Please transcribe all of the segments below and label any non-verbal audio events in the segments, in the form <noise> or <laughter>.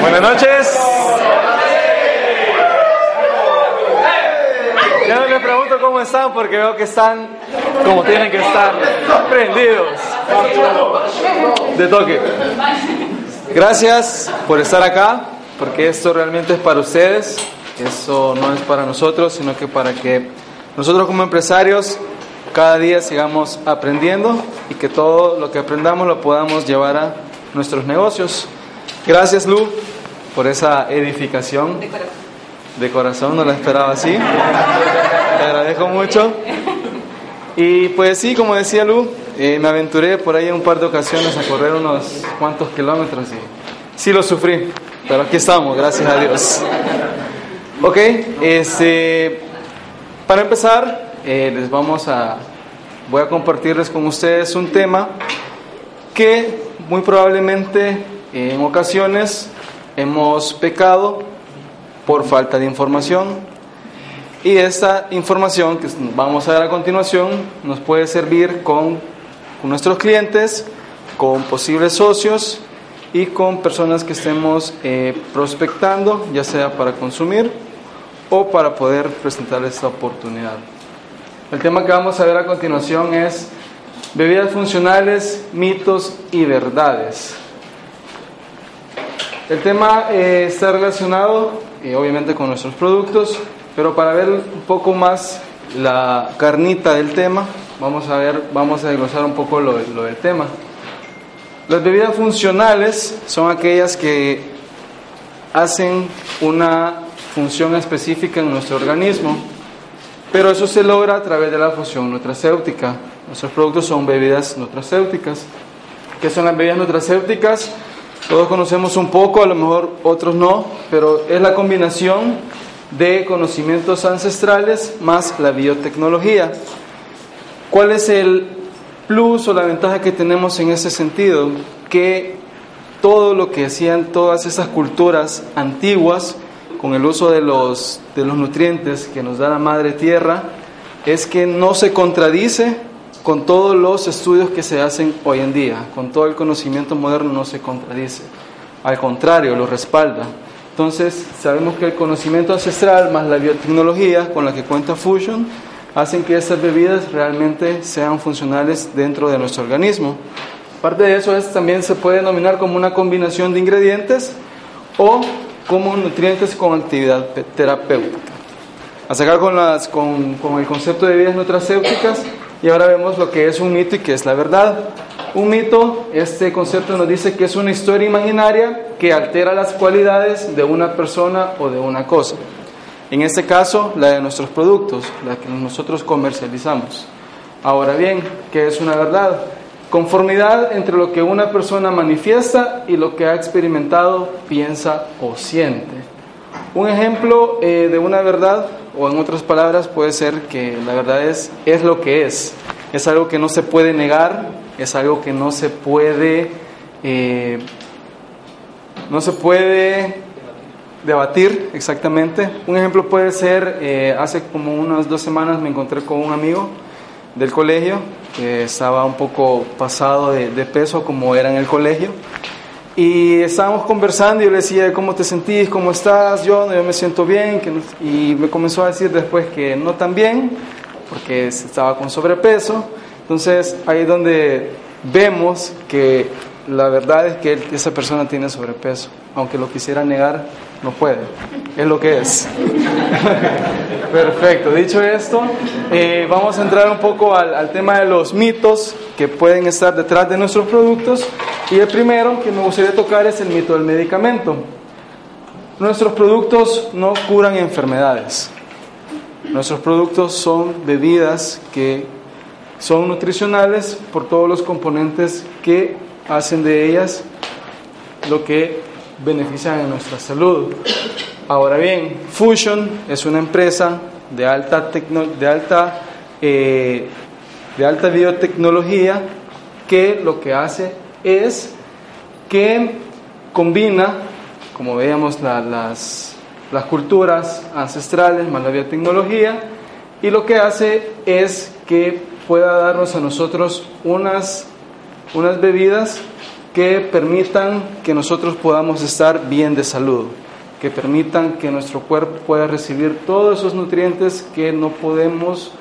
Buenas noches. Ya no les pregunto cómo están porque veo que están como tienen que estar, prendidos. De toque. Gracias por estar acá, porque esto realmente es para ustedes. Eso no es para nosotros, sino que para que nosotros como empresarios cada día sigamos aprendiendo y que todo lo que aprendamos lo podamos llevar a nuestros negocios. Gracias Lu por esa edificación de corazón, no la esperaba así. Te agradezco mucho. Y pues sí, como decía Lu, eh, me aventuré por ahí un par de ocasiones a correr unos cuantos kilómetros y sí lo sufrí, pero aquí estamos, gracias a Dios. Ok, este, para empezar, eh, les vamos a, voy a compartirles con ustedes un tema que muy probablemente en ocasiones hemos pecado por falta de información y esta información que vamos a dar a continuación nos puede servir con, con nuestros clientes, con posibles socios y con personas que estemos eh, prospectando, ya sea para consumir o para poder presentar esta oportunidad. El tema que vamos a ver a continuación es bebidas funcionales, mitos y verdades. El tema eh, está relacionado eh, obviamente con nuestros productos, pero para ver un poco más la carnita del tema, vamos a ver, vamos a desglosar un poco lo, lo del tema. Las bebidas funcionales son aquellas que hacen una función específica en nuestro organismo, pero eso se logra a través de la fusión nutracéutica. Nuestros productos son bebidas nutracéuticas. ¿Qué son las bebidas nutracéuticas? Todos conocemos un poco, a lo mejor otros no, pero es la combinación de conocimientos ancestrales más la biotecnología. ¿Cuál es el plus o la ventaja que tenemos en ese sentido? Que todo lo que hacían todas esas culturas antiguas con el uso de los, de los nutrientes que nos da la madre tierra es que no se contradice con todos los estudios que se hacen hoy en día, con todo el conocimiento moderno no se contradice, al contrario, lo respalda. Entonces, sabemos que el conocimiento ancestral más la biotecnología con la que cuenta Fusion hacen que estas bebidas realmente sean funcionales dentro de nuestro organismo. Parte de eso es, también se puede denominar como una combinación de ingredientes o como nutrientes con actividad terapéutica. A sacar con, las, con, con el concepto de bebidas nutracéuticas, y ahora vemos lo que es un mito y qué es la verdad. Un mito, este concepto nos dice que es una historia imaginaria que altera las cualidades de una persona o de una cosa. En este caso, la de nuestros productos, la que nosotros comercializamos. Ahora bien, ¿qué es una verdad? Conformidad entre lo que una persona manifiesta y lo que ha experimentado, piensa o siente. Un ejemplo eh, de una verdad o en otras palabras puede ser que la verdad es, es lo que es. Es algo que no se puede negar, es algo que no se puede, eh, no se puede debatir exactamente. Un ejemplo puede ser, eh, hace como unas dos semanas me encontré con un amigo del colegio que estaba un poco pasado de, peso como era en el colegio y estábamos conversando y yo le decía, ¿cómo te sentís? ¿Cómo estás? Yo, yo me siento bien. Y me comenzó a decir después que no tan bien, porque estaba con sobrepeso. Entonces ahí es donde vemos que la verdad es que esa persona tiene sobrepeso. Aunque lo quisiera negar, no puede. Es lo que es. <laughs> Perfecto, dicho esto, eh, vamos a entrar un poco al, al, tema de los mitos que pueden estar detrás de nuestros productos. Y el primero que me gustaría tocar es el mito del medicamento. Nuestros productos no curan enfermedades. Nuestros productos son bebidas que son nutricionales por todos los componentes que hacen de ellas lo que benefician a nuestra salud. Ahora bien, Fusion es una empresa de alta, de alta, eh, de alta biotecnología que lo que hace es que combina, como veíamos, las, las culturas ancestrales más la biotecnología, y lo que hace es que pueda darnos a nosotros unas, unas bebidas que permitan que nosotros podamos estar bien de salud que permitan que nuestro cuerpo pueda recibir todos esos nutrientes que no podemos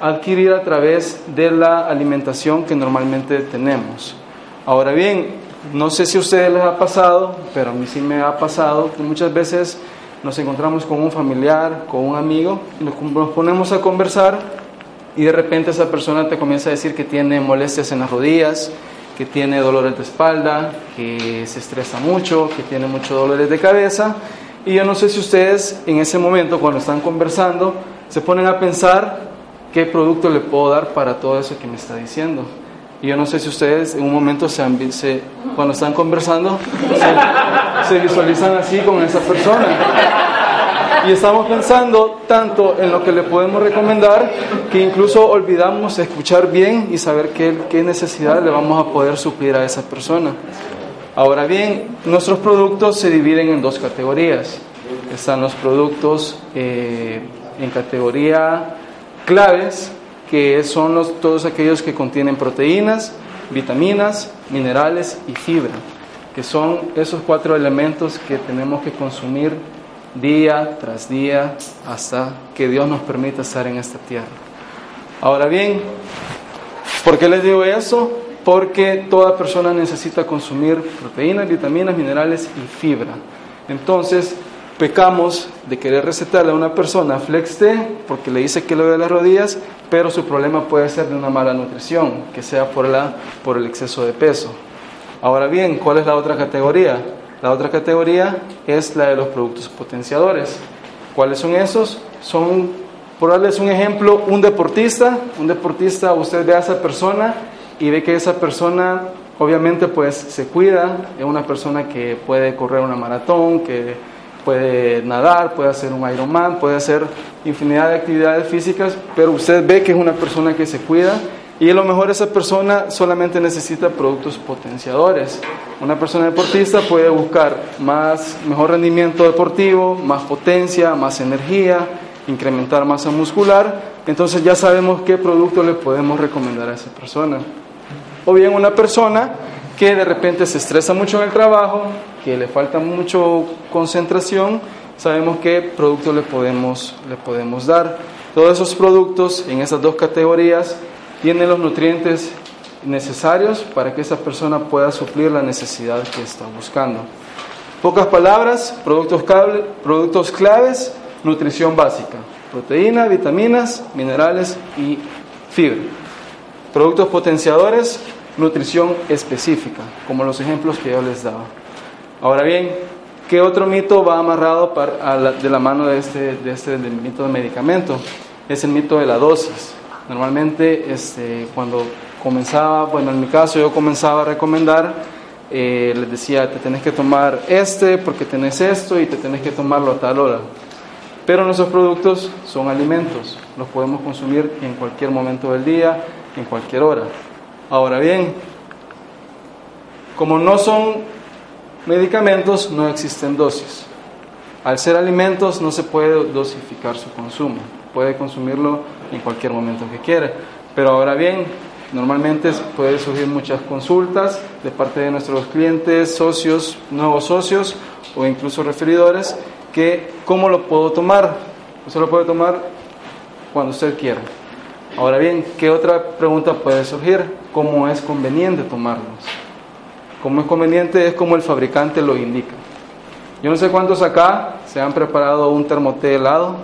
adquirir a través de la alimentación que normalmente tenemos. Ahora bien, no sé si a ustedes les ha pasado, pero a mí sí me ha pasado que muchas veces nos encontramos con un familiar, con un amigo, nos ponemos a conversar y de repente esa persona te comienza a decir que tiene molestias en las rodillas, que tiene dolores de espalda, que se estresa mucho, que tiene muchos dolores de cabeza. Y yo no sé si ustedes en ese momento, cuando están conversando, se ponen a pensar qué producto le puedo dar para todo eso que me está diciendo. Y yo no sé si ustedes en un momento, se, se cuando están conversando, se, se visualizan así con esa persona y estamos pensando tanto en lo que le podemos recomendar que incluso olvidamos escuchar bien y saber qué, qué necesidad le vamos a poder suplir a esa persona. Ahora bien, nuestros productos se dividen en dos categorías. Están los productos eh, en categoría claves, que son los, todos aquellos que contienen proteínas, vitaminas, minerales y fibra, que son esos cuatro elementos que tenemos que consumir día tras día hasta que Dios nos permita estar en esta tierra. Ahora bien, ¿por qué les digo eso? Porque toda persona necesita consumir proteínas, vitaminas, minerales y fibra. Entonces, pecamos de querer recetarle a una persona Flex T porque le dice que le de las rodillas, pero su problema puede ser de una mala nutrición, que sea por, la, por el exceso de peso. Ahora bien, ¿cuál es la otra categoría? La otra categoría es la de los productos potenciadores. ¿Cuáles son esos? Son, por darles un ejemplo, un deportista, un deportista, usted ve a esa persona y ve que esa persona obviamente pues se cuida, es una persona que puede correr una maratón, que puede nadar, puede hacer un Ironman, puede hacer infinidad de actividades físicas, pero usted ve que es una persona que se cuida y a lo mejor esa persona solamente necesita productos potenciadores. Una persona deportista puede buscar más, mejor rendimiento deportivo, más potencia, más energía, incrementar masa muscular. Entonces ya sabemos qué producto le podemos recomendar a esa persona. O bien una persona que de repente se estresa mucho en el trabajo, que le falta mucho concentración, sabemos qué producto le podemos, le podemos dar. Todos esos productos en esas dos categorías tiene los nutrientes necesarios para que esa persona pueda suplir la necesidad que está buscando. Pocas palabras, productos, productos claves, nutrición básica, proteína, vitaminas, minerales y fibra. Productos potenciadores, nutrición específica, como los ejemplos que yo les daba. Ahora bien, ¿qué otro mito va amarrado de la mano de este, este mito de medicamento? Es el mito de la dosis. Normalmente, este, cuando comenzaba, bueno, en mi caso yo comenzaba a recomendar, eh, les decía, te tenés que tomar este porque tenés esto y te tenés que tomarlo a tal hora. Pero nuestros productos son alimentos, los podemos consumir en cualquier momento del día, en cualquier hora. Ahora bien, como no son medicamentos, no existen dosis. Al ser alimentos no se puede dosificar su consumo, puede consumirlo en cualquier momento que quiera. Pero ahora bien, normalmente puede surgir muchas consultas de parte de nuestros clientes, socios, nuevos socios o incluso referidores, que cómo lo puedo tomar. Usted lo puede tomar cuando usted quiera. Ahora bien, ¿qué otra pregunta puede surgir? ¿Cómo es conveniente tomarlos? Como es conveniente es como el fabricante lo indica. Yo no sé cuántos acá se han preparado un termoté helado.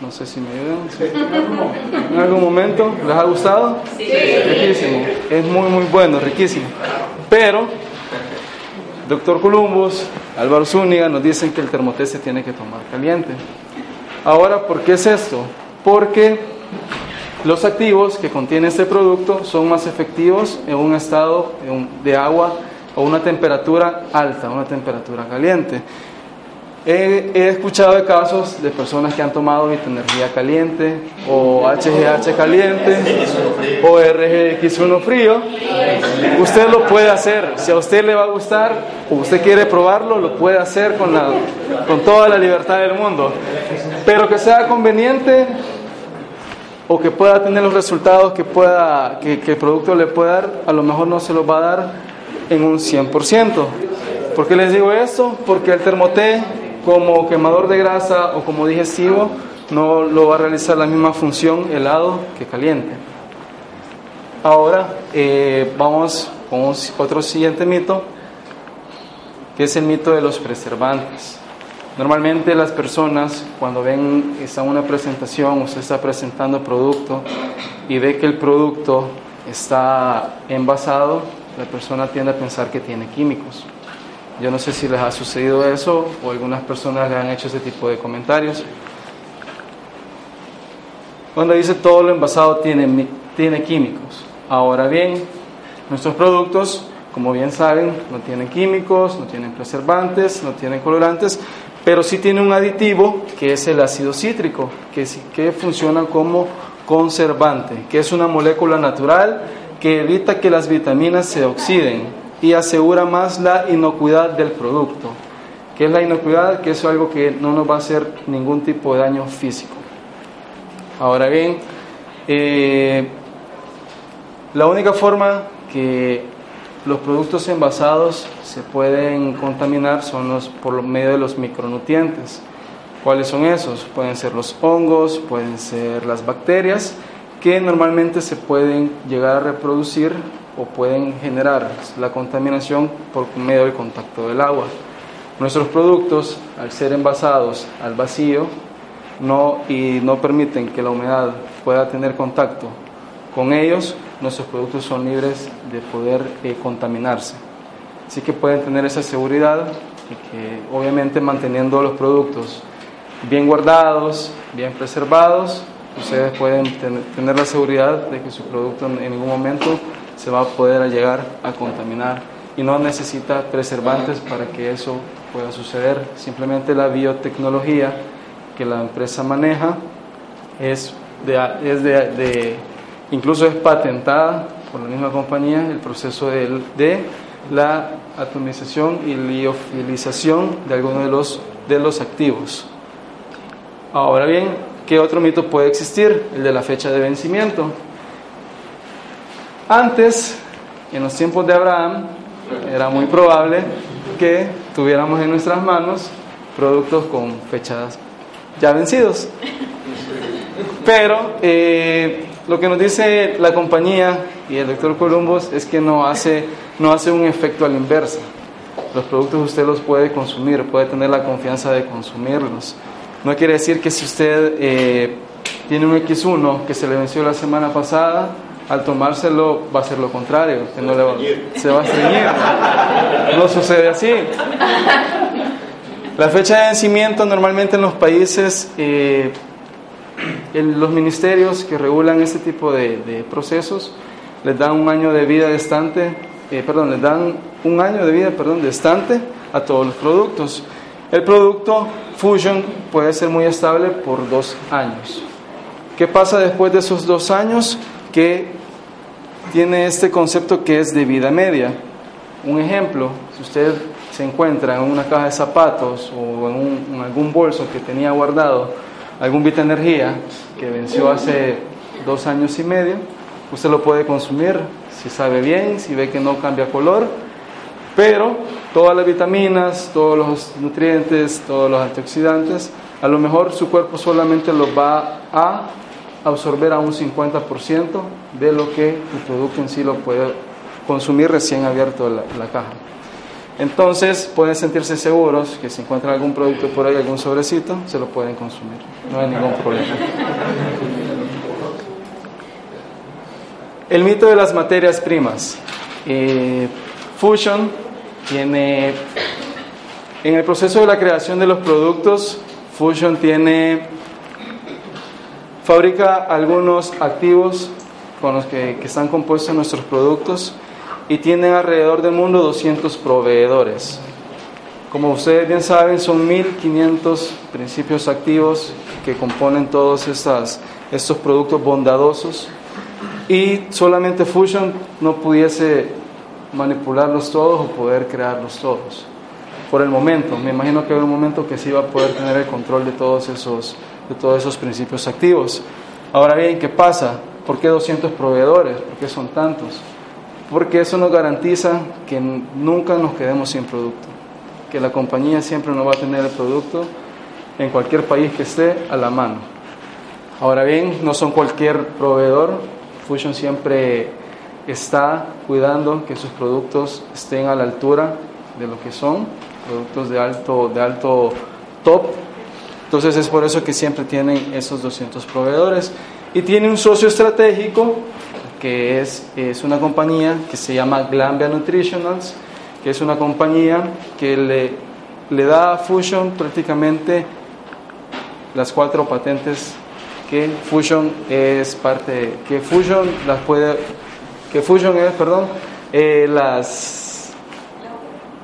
No sé si me ayudan. ¿En algún momento? ¿Les ha gustado? Sí. Riquísimo. Es muy, muy bueno, riquísimo. Pero, doctor Columbus, Álvaro Zúñiga nos dicen que el termoté se tiene que tomar caliente. Ahora, ¿por qué es esto? Porque los activos que contiene este producto son más efectivos en un estado de agua o una temperatura alta, una temperatura caliente. He, escuchado de casos de personas que han tomado energía caliente o HGH caliente o RGX1 frío. Usted lo puede hacer. Si a usted le va a gustar o usted quiere probarlo, lo puede hacer con, la, con toda la libertad del mundo. Pero que sea conveniente o que pueda tener los resultados que, pueda, que, que el producto le pueda dar, a lo mejor no se los va a dar en un 100%. ¿Por qué les digo esto? Porque el termoté como quemador de grasa o como digestivo no lo va a realizar la misma función helado que caliente. Ahora eh, vamos con otro siguiente mito, que es el mito de los preservantes. Normalmente las personas cuando ven está una presentación, usted está presentando producto y ve que el producto está envasado, la persona tiende a pensar que tiene químicos. Yo no sé si les ha sucedido eso o algunas personas le han hecho ese tipo de comentarios. Cuando dice todo lo envasado tiene, tiene químicos. Ahora bien, nuestros productos, como bien saben, no tienen químicos, no tienen preservantes, no tienen colorantes, pero sí tiene un aditivo que es el ácido cítrico, que, que funciona como conservante, que es una molécula natural que evita que las vitaminas se oxiden y asegura más la inocuidad del producto. ¿Qué es la inocuidad? Que es algo que no nos va a hacer ningún tipo de daño físico. Ahora bien, eh, la única forma que los productos envasados se pueden contaminar son por medio de los micronutrientes. ¿Cuáles son esos? Pueden ser los hongos, pueden ser las bacterias, que normalmente se pueden llegar a reproducir o pueden generar la contaminación por medio del contacto del agua. Nuestros productos, al ser envasados al vacío no, y no permiten que la humedad pueda tener contacto con ellos, nuestros productos son libres de poder eh, contaminarse. Así que pueden tener esa seguridad y que obviamente manteniendo los productos bien guardados, bien preservados, ustedes pueden tener la seguridad de que su producto en ningún momento se va a poder llegar a contaminar y no necesita preservantes para que eso pueda suceder. Simplemente la biotecnología que la empresa maneja es de, es de, incluso es patentada por la misma compañía el proceso de, de la atomización y liofilización de algunos de los, de los activos. Ahora bien, ¿qué otro mito puede existir? El de la fecha de vencimiento. Antes, en los tiempos de Abraham, era muy probable que tuviéramos en nuestras manos productos con fechas ya vencidos. Pero eh, lo que nos dice la compañía y el doctor Columbus es que no hace, no hace un efecto a la inversa. Los productos usted los puede consumir, puede tener la confianza de consumirlos. No quiere decir que si usted eh, tiene un X1 que se le venció la semana pasada, al tomárselo va a ser lo contrario, se va a estreñir. No sucede así. La fecha de vencimiento normalmente en los países, eh, en los ministerios que regulan este tipo de, procesos, les dan un año de vida distante, eh, perdón, les dan un año de vida, perdón, distante a todos los productos. El producto Fusion puede ser muy estable por dos años. ¿Qué pasa después de esos dos años? Que tiene este concepto que es de vida media. Un ejemplo, si usted se encuentra en una caja de zapatos o en, algún bolso que tenía guardado algún bit energía que venció hace dos años y medio, usted lo puede consumir si sabe bien, si ve que no cambia color, pero todas las vitaminas, todos los nutrientes, todos los antioxidantes, a lo mejor su cuerpo solamente los va a absorber a un 50% de lo que el producto en sí lo puede consumir recién abierto la, la caja. Entonces pueden sentirse seguros que si encuentran algún producto por ahí, algún sobrecito, se lo pueden consumir. No hay ningún problema. El mito de las materias primas. Eh, Fusion tiene, en el proceso de la creación de los productos, Fusion tiene, fabrica algunos activos con los que, que están compuestos nuestros productos y tienen alrededor del mundo 200 proveedores. Como ustedes bien saben, son 1500 principios activos que componen todos estos productos bondadosos y solamente Fusion no pudiese manipularlos todos o poder crearlos todos. Por el momento, me imagino que hay un momento que sí va a poder tener el control de todos esos, de todos esos principios activos. Ahora bien, ¿qué pasa? ¿Por qué 200 proveedores? ¿Por qué son tantos? porque eso nos garantiza que nunca nos quedemos sin producto, que la compañía siempre nos va a tener el producto en cualquier país que esté a la mano. Ahora bien, no son cualquier proveedor, Fusion siempre está cuidando que sus productos estén a la altura de lo que son, productos de alto, de alto top. Entonces es por eso que siempre tienen esos 200 proveedores. Y tiene un socio estratégico que es, es una compañía que se llama Glambia Nutritionals, que es una compañía que le, le da a Fusion prácticamente las cuatro patentes que Fusion es parte, que Fusion las puede, que Fusion es, perdón, eh, las,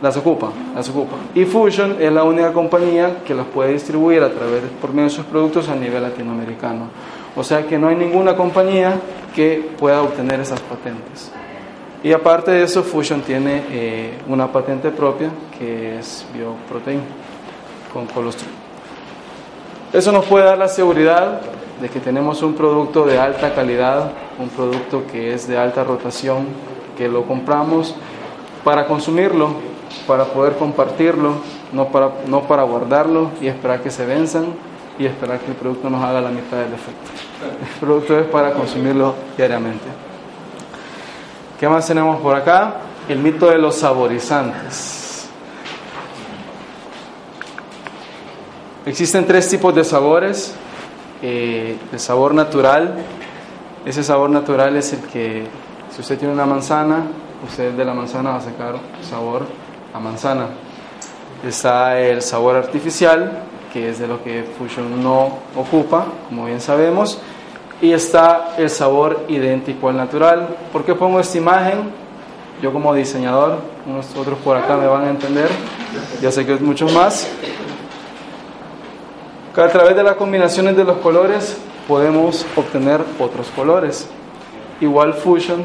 las ocupa, las ocupa. Y Fusion es la única compañía que las puede distribuir a través, por medio de sus productos a nivel latinoamericano. O sea que no hay ninguna compañía que pueda obtener esas patentes. Y aparte de eso, Fusion tiene eh, una patente propia que es Bioprotein con colostrum. Eso nos puede dar la seguridad de que tenemos un producto de alta calidad, un producto que es de alta rotación, que lo compramos para consumirlo, para poder compartirlo, no para, no para guardarlo y esperar que se venzan y esperar que el producto nos haga la mitad del efecto. El producto es para consumirlo diariamente. ¿Qué más tenemos por acá? El mito de los saborizantes. Existen tres tipos de sabores. Eh, el sabor natural, ese sabor natural es el que, si usted tiene una manzana, usted de la manzana va a sacar sabor a manzana. Está el sabor artificial, que es de lo que Fusion no ocupa, como bien sabemos, y está el sabor idéntico al natural. ¿Por qué pongo esta imagen? Yo como diseñador, unos otros por acá me van a entender, ya sé que es mucho más. Que a través de las combinaciones de los colores podemos obtener otros colores. Igual Fusion,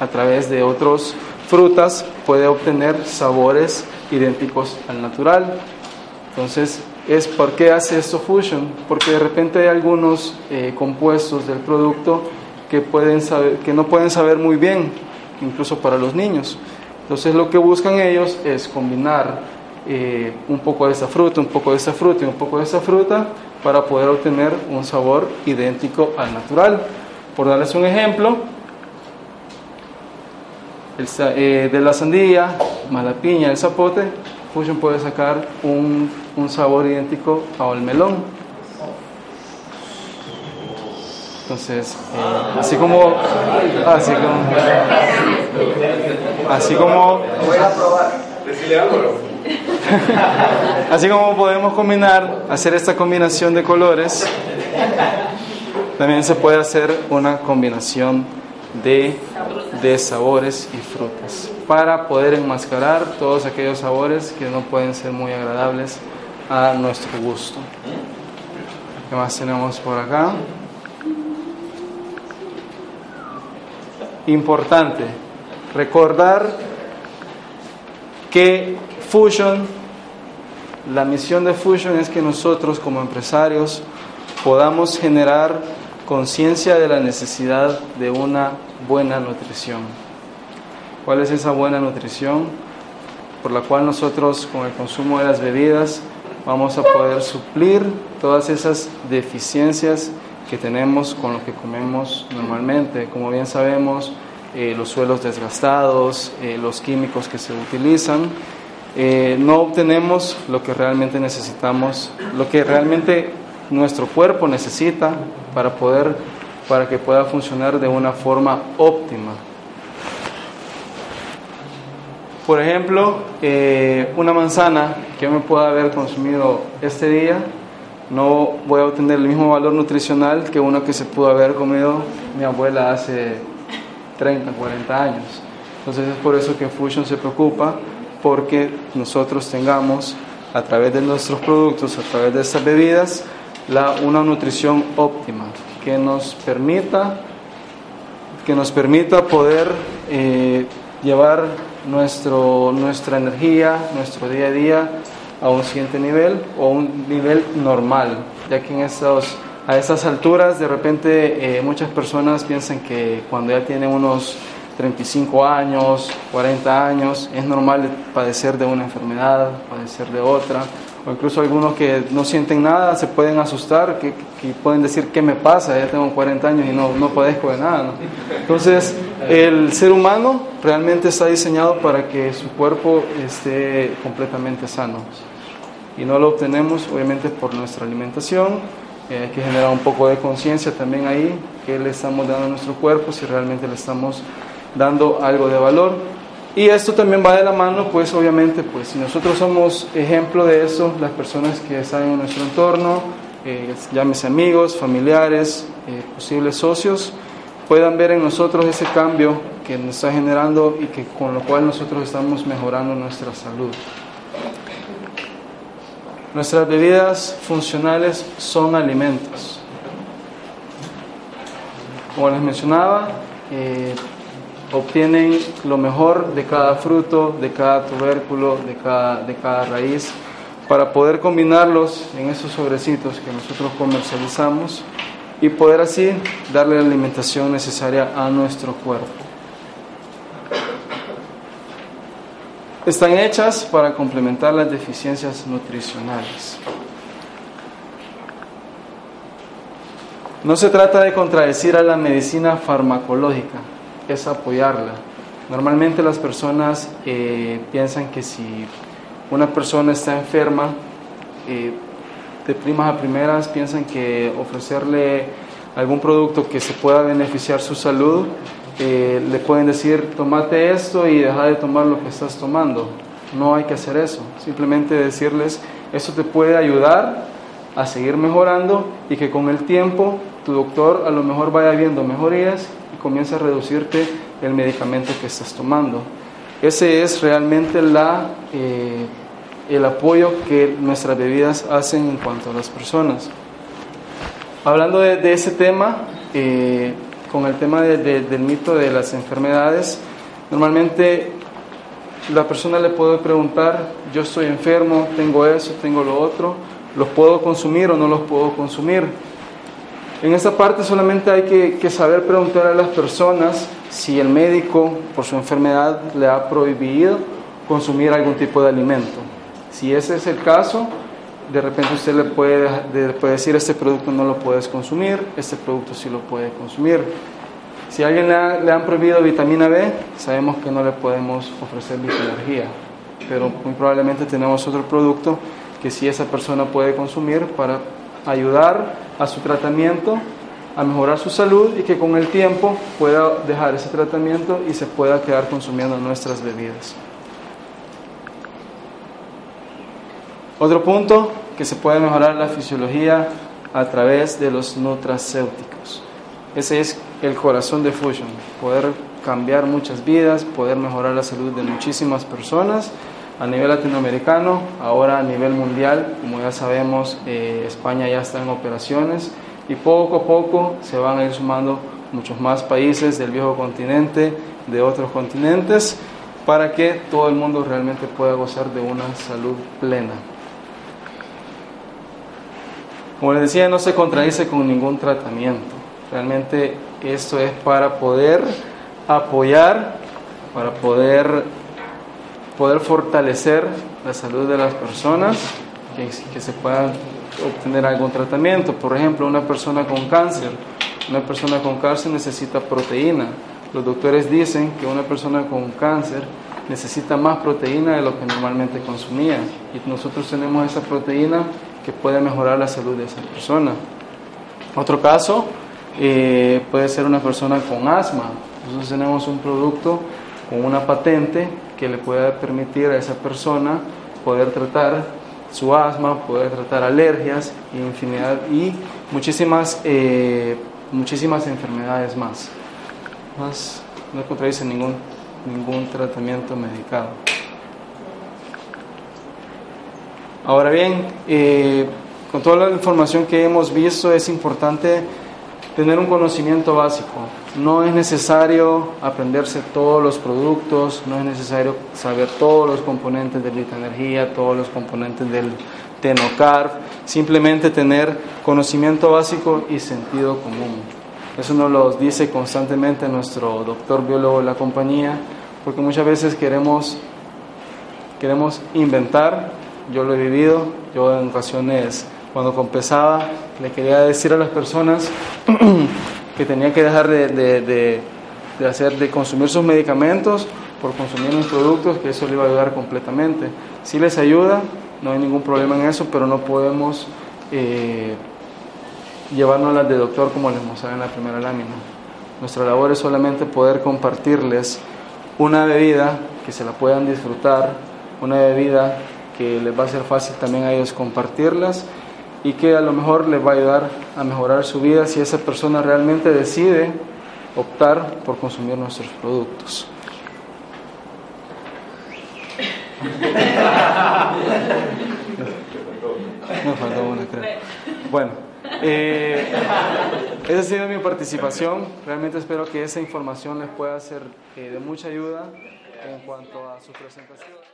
a través de otras frutas, puede obtener sabores idénticos al natural. Entonces, es por qué hace esto Fusion, porque de repente hay algunos eh, compuestos del producto que, pueden saber, que no pueden saber muy bien, incluso para los niños. Entonces lo que buscan ellos es combinar eh, un poco de esa fruta, un poco de esa fruta y un poco de esa fruta para poder obtener un sabor idéntico al natural. Por darles un ejemplo, eh, de la sandía, más la piña, el zapote, Fusion puede sacar un, un sabor idéntico al melón. Entonces, eh, así como, así como, así como, <laughs> así como podemos combinar, hacer esta combinación de colores, también se puede hacer una combinación de, de sabores y frutas para poder enmascarar todos aquellos sabores que no pueden ser muy agradables a nuestro gusto. ¿Qué más tenemos por acá? Importante recordar que Fusion, la misión de Fusion es que nosotros como empresarios podamos generar conciencia de la necesidad de una buena nutrición. ¿Cuál es esa buena nutrición? Por la cual nosotros con el consumo de las bebidas vamos a poder suplir todas esas deficiencias que tenemos con lo que comemos normalmente. Como bien sabemos, eh, los suelos desgastados, eh, los químicos que se utilizan eh, no obtenemos lo que realmente necesitamos, lo que realmente nuestro cuerpo necesita para poder para que pueda funcionar de una forma óptima. Por ejemplo, eh, una manzana que me pueda haber consumido este día, no voy a obtener el mismo valor nutricional que una que se pudo haber comido mi abuela hace 30, 40 años. Entonces es por eso que Fusion se preocupa porque nosotros tengamos a través de nuestros productos, a través de estas bebidas, la, una nutrición óptima que nos permita, que nos permita poder eh, llevar nuestro, nuestra energía, nuestro día a día a un siguiente nivel o un nivel normal, ya que en estos, a estas alturas de repente eh, muchas personas piensan que cuando ya tienen unos 35 años, 40 años, es normal padecer de una enfermedad, padecer de otra, o incluso algunos que no sienten nada se pueden asustar, que, pueden decir, ¿qué me pasa? Ya tengo 40 años y no, no padezco de nada. Entonces, el ser humano realmente está diseñado para que su cuerpo esté completamente sano. Y no lo obtenemos, obviamente, por nuestra alimentación. Eh, hay que generar un poco de conciencia también ahí, que le estamos dando a nuestro cuerpo, si realmente le estamos dando algo de valor. Y esto también va de la mano, pues obviamente, pues si nosotros somos ejemplo de eso, las personas que están en nuestro entorno, eh, amigos, familiares, eh, posibles socios, puedan ver en nosotros ese cambio que nos está generando y que con lo cual nosotros estamos mejorando nuestra salud. Nuestras bebidas funcionales son alimentos. Como les mencionaba, eh, obtienen lo mejor de cada fruto, de cada tubérculo, de cada, de cada raíz, para poder combinarlos en esos sobrecitos que nosotros comercializamos y poder así darle la alimentación necesaria a nuestro cuerpo. Están hechas para complementar las deficiencias nutricionales. No se trata de contradecir a la medicina farmacológica, es apoyarla. Normalmente las personas eh, piensan que si una persona está enferma, eh, de primas a primeras piensan que ofrecerle algún producto que se pueda beneficiar su salud, eh, le pueden decir, tomate esto y deja de tomar lo que estás tomando. No hay que hacer eso. Simplemente decirles, eso te puede ayudar a seguir mejorando y que con el tiempo tu doctor a lo mejor vaya viendo mejorías comienza a reducirte el medicamento que estás tomando. Ese es realmente la, eh, el apoyo que nuestras bebidas hacen en cuanto a las personas. Hablando de, ese tema, eh, con el tema del mito de las enfermedades, normalmente la persona le puede preguntar, yo estoy enfermo, tengo eso, tengo lo otro, ¿los puedo consumir o no los puedo consumir? En esta parte solamente hay que, saber preguntar a las personas si el médico por su enfermedad le ha prohibido consumir algún tipo de alimento. Si ese es el caso, de repente usted le puede, decir, este producto no lo puedes consumir, este producto sí lo puede consumir. Si a alguien le, le han prohibido vitamina B, sabemos que no le podemos ofrecer vitamina pero muy probablemente tenemos otro producto que sí esa persona puede consumir para ayudar a su tratamiento, a mejorar su salud y que con el tiempo pueda dejar ese tratamiento y se pueda quedar consumiendo nuestras bebidas. Otro punto, que se puede mejorar la fisiología a través de los nutracéuticos. Ese es el corazón de Fusion, poder cambiar muchas vidas, poder mejorar la salud de muchísimas personas a nivel latinoamericano, ahora a nivel mundial, como ya sabemos, eh, España ya está en operaciones y poco a poco se van a ir sumando muchos más países del viejo continente, de otros continentes, para que todo el mundo realmente pueda gozar de una salud plena. Como les decía, no se contradice con ningún tratamiento. Realmente esto es para poder apoyar, para poder poder fortalecer la salud de las personas, que, se pueda obtener algún tratamiento. Por ejemplo, una persona con cáncer, una persona con cáncer necesita proteína. Los doctores dicen que una persona con cáncer necesita más proteína de lo que normalmente consumía y nosotros tenemos esa proteína que puede mejorar la salud de esa persona. Otro caso eh, puede ser una persona con asma. Nosotros tenemos un producto con una patente que le pueda permitir a esa persona poder tratar su asma, poder tratar alergias infinidad y muchísimas, eh, muchísimas enfermedades más. más no contradice ningún, ningún tratamiento medicado. Ahora bien, eh, con toda la información que hemos visto es importante tener un conocimiento básico. No es necesario aprenderse todos los productos, no es necesario saber todos los componentes de Energía, todos los componentes del Tenocarb, simplemente tener conocimiento básico y sentido común. Eso nos lo dice constantemente nuestro doctor biólogo de la compañía, porque muchas veces queremos, queremos inventar, yo lo he vivido, yo en ocasiones cuando compensaba le quería decir a las personas <clears throat> que tenía que dejar de, de, de, hacer, de consumir sus medicamentos por consumir mis productos, que eso le iba a ayudar completamente. Si les ayuda, no hay ningún problema en eso, pero no podemos eh, llevarnos las de doctor como les mostraba en la primera lámina. Nuestra labor es solamente poder compartirles una bebida que se la puedan disfrutar, una bebida que les va a ser fácil también a ellos compartirlas y que a lo mejor les va a ayudar a mejorar su vida si esa persona realmente decide optar por consumir nuestros productos. Me faltó una, creo. Bueno, eh, esa ha sido mi participación. Realmente espero que esa información les pueda ser eh, de mucha ayuda en cuanto a su presentación.